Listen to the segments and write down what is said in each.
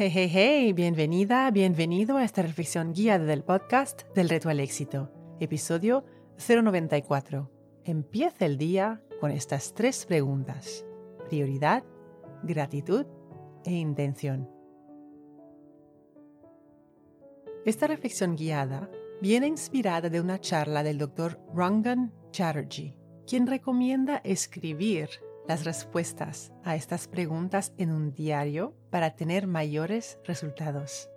Hey, hey, hey, bienvenida, bienvenido a esta reflexión guiada del podcast del Reto al Éxito, episodio 094. Empieza el día con estas tres preguntas. Prioridad, gratitud e intención. Esta reflexión guiada viene inspirada de una charla del Dr. Rangan Chatterjee, quien recomienda escribir las respuestas a estas preguntas en un diario para tener mayores resultados.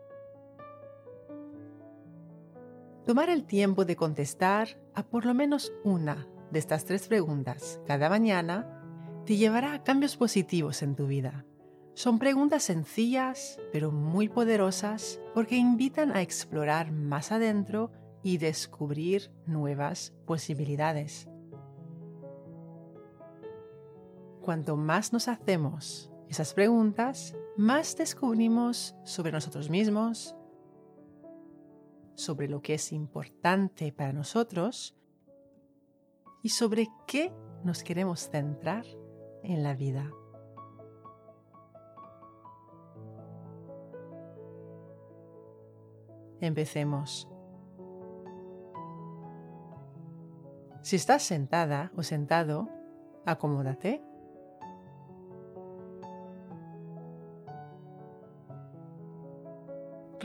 Tomar el tiempo de contestar a por lo menos una de estas tres preguntas cada mañana te llevará a cambios positivos en tu vida. Son preguntas sencillas, pero muy poderosas porque invitan a explorar más adentro y descubrir nuevas posibilidades. Cuanto más nos hacemos esas preguntas, más descubrimos sobre nosotros mismos, sobre lo que es importante para nosotros y sobre qué nos queremos centrar en la vida. Empecemos. Si estás sentada o sentado, acomódate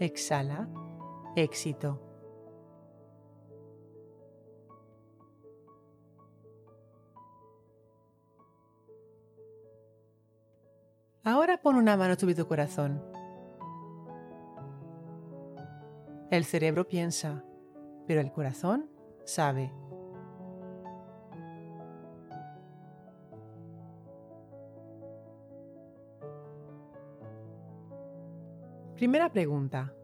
Exhala. Éxito. Ahora pon una mano sobre tu corazón. El cerebro piensa, pero el corazón sabe. Primera pregunta.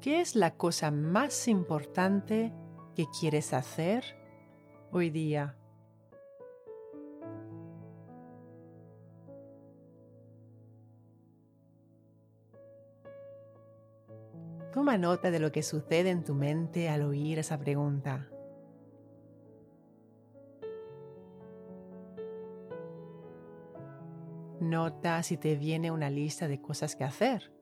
¿Qué es la cosa más importante que quieres hacer hoy día? Toma nota de lo que sucede en tu mente al oír esa pregunta. Nota si te viene una lista de cosas que hacer.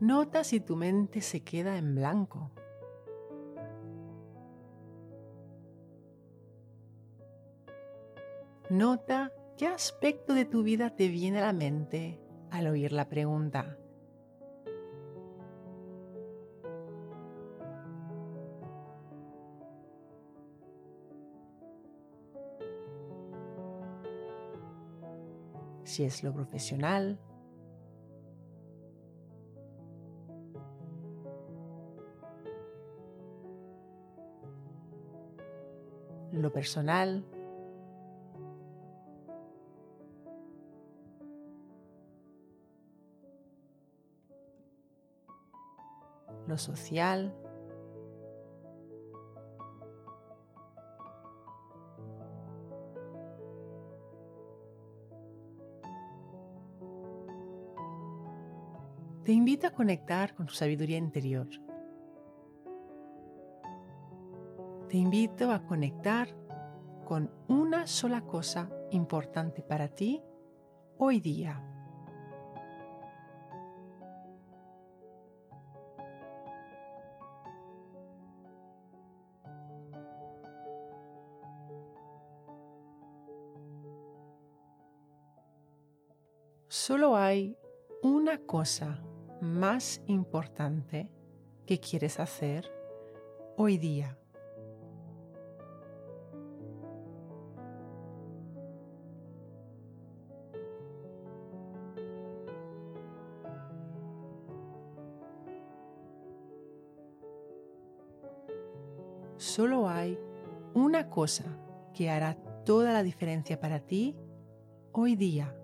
Nota si tu mente se queda en blanco. Nota qué aspecto de tu vida te viene a la mente al oír la pregunta. Si es lo profesional. Lo personal. Lo social. te invito a conectar con tu sabiduría interior. Te invito a conectar con una sola cosa importante para ti hoy día. Solo hay una cosa más importante que quieres hacer hoy día. Solo hay una cosa que hará toda la diferencia para ti hoy día.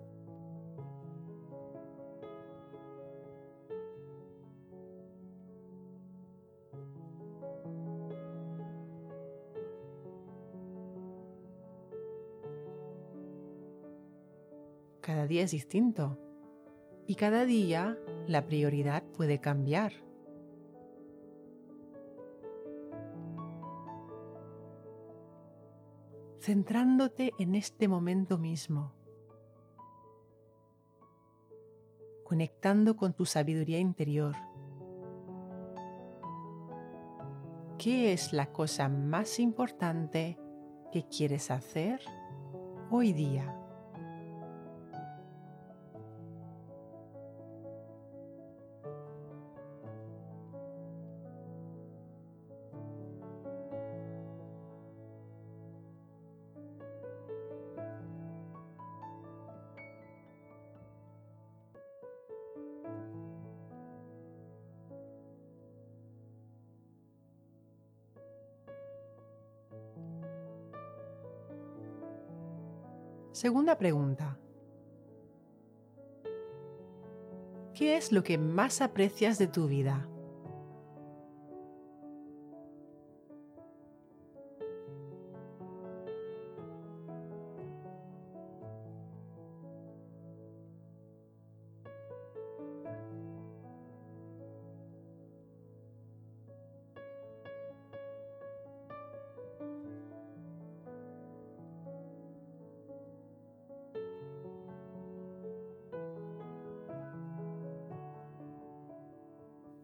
Cada día es distinto y cada día la prioridad puede cambiar. Centrándote en este momento mismo, conectando con tu sabiduría interior. ¿Qué es la cosa más importante que quieres hacer hoy día? Segunda pregunta. ¿Qué es lo que más aprecias de tu vida?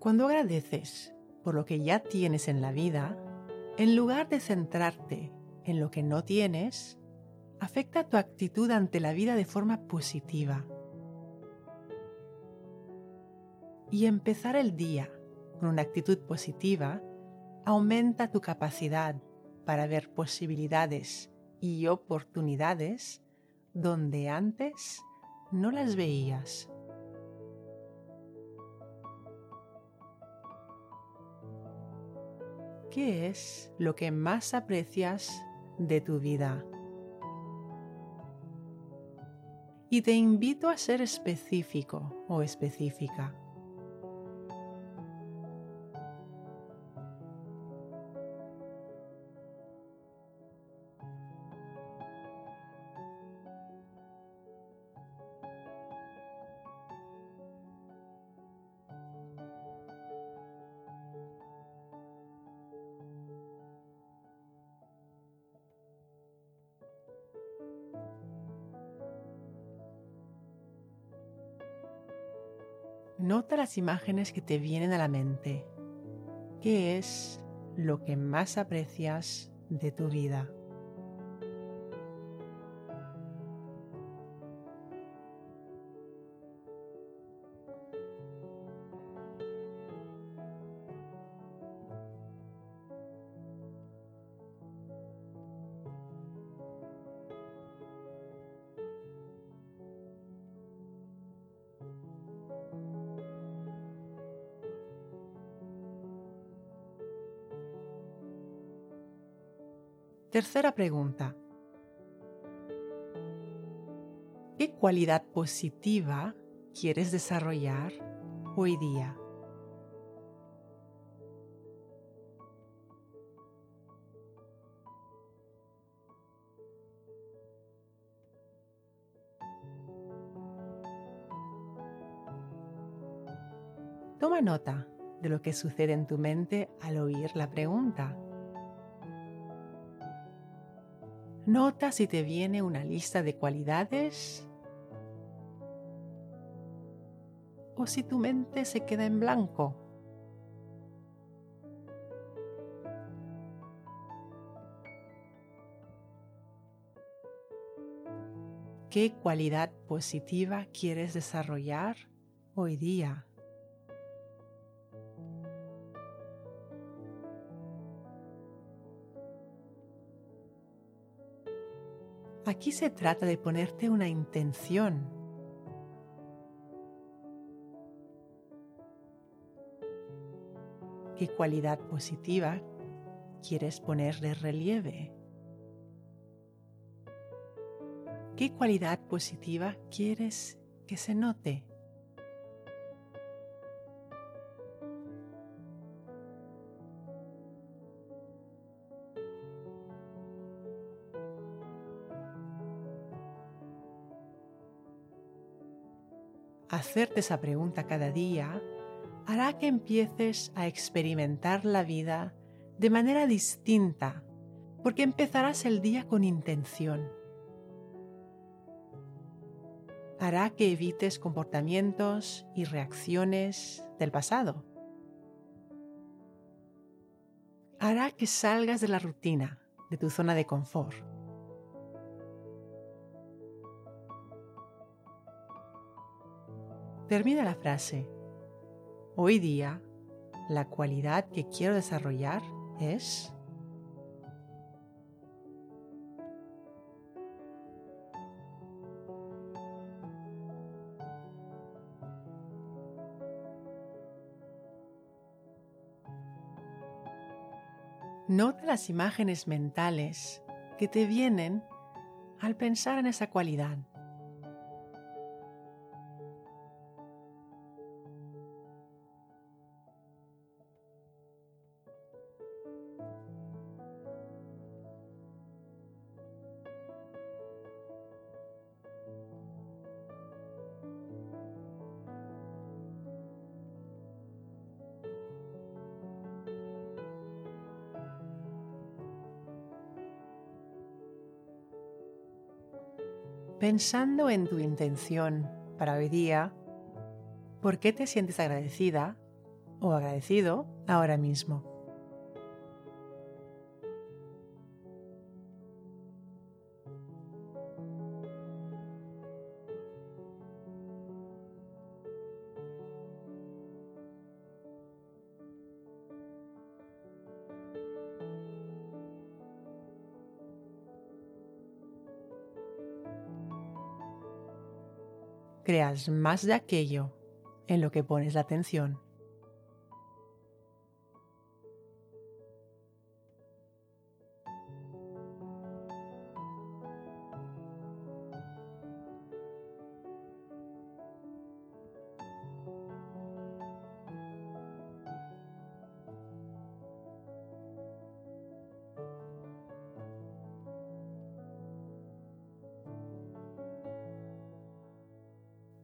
Cuando agradeces por lo que ya tienes en la vida, en lugar de centrarte en lo que no tienes, afecta tu actitud ante la vida de forma positiva. Y empezar el día con una actitud positiva aumenta tu capacidad para ver posibilidades y oportunidades donde antes no las veías. ¿Qué es lo que más aprecias de tu vida? Y te invito a ser específico o específica. Nota las imágenes que te vienen a la mente. ¿Qué es lo que más aprecias de tu vida? Tercera pregunta. ¿Qué cualidad positiva quieres desarrollar hoy día? Toma nota de lo que sucede en tu mente al oír la pregunta. Nota si te viene una lista de cualidades o si tu mente se queda en blanco. ¿Qué cualidad positiva quieres desarrollar hoy día? Aquí se trata de ponerte una intención. ¿Qué cualidad positiva quieres poner de relieve? ¿Qué cualidad positiva quieres que se note? Hacerte esa pregunta cada día hará que empieces a experimentar la vida de manera distinta, porque empezarás el día con intención. Hará que evites comportamientos y reacciones del pasado. Hará que salgas de la rutina, de tu zona de confort. Termina la frase. Hoy día, la cualidad que quiero desarrollar es... Nota las imágenes mentales que te vienen al pensar en esa cualidad. Pensando en tu intención para hoy día, ¿por qué te sientes agradecida o agradecido ahora mismo? Creas más de aquello en lo que pones la atención.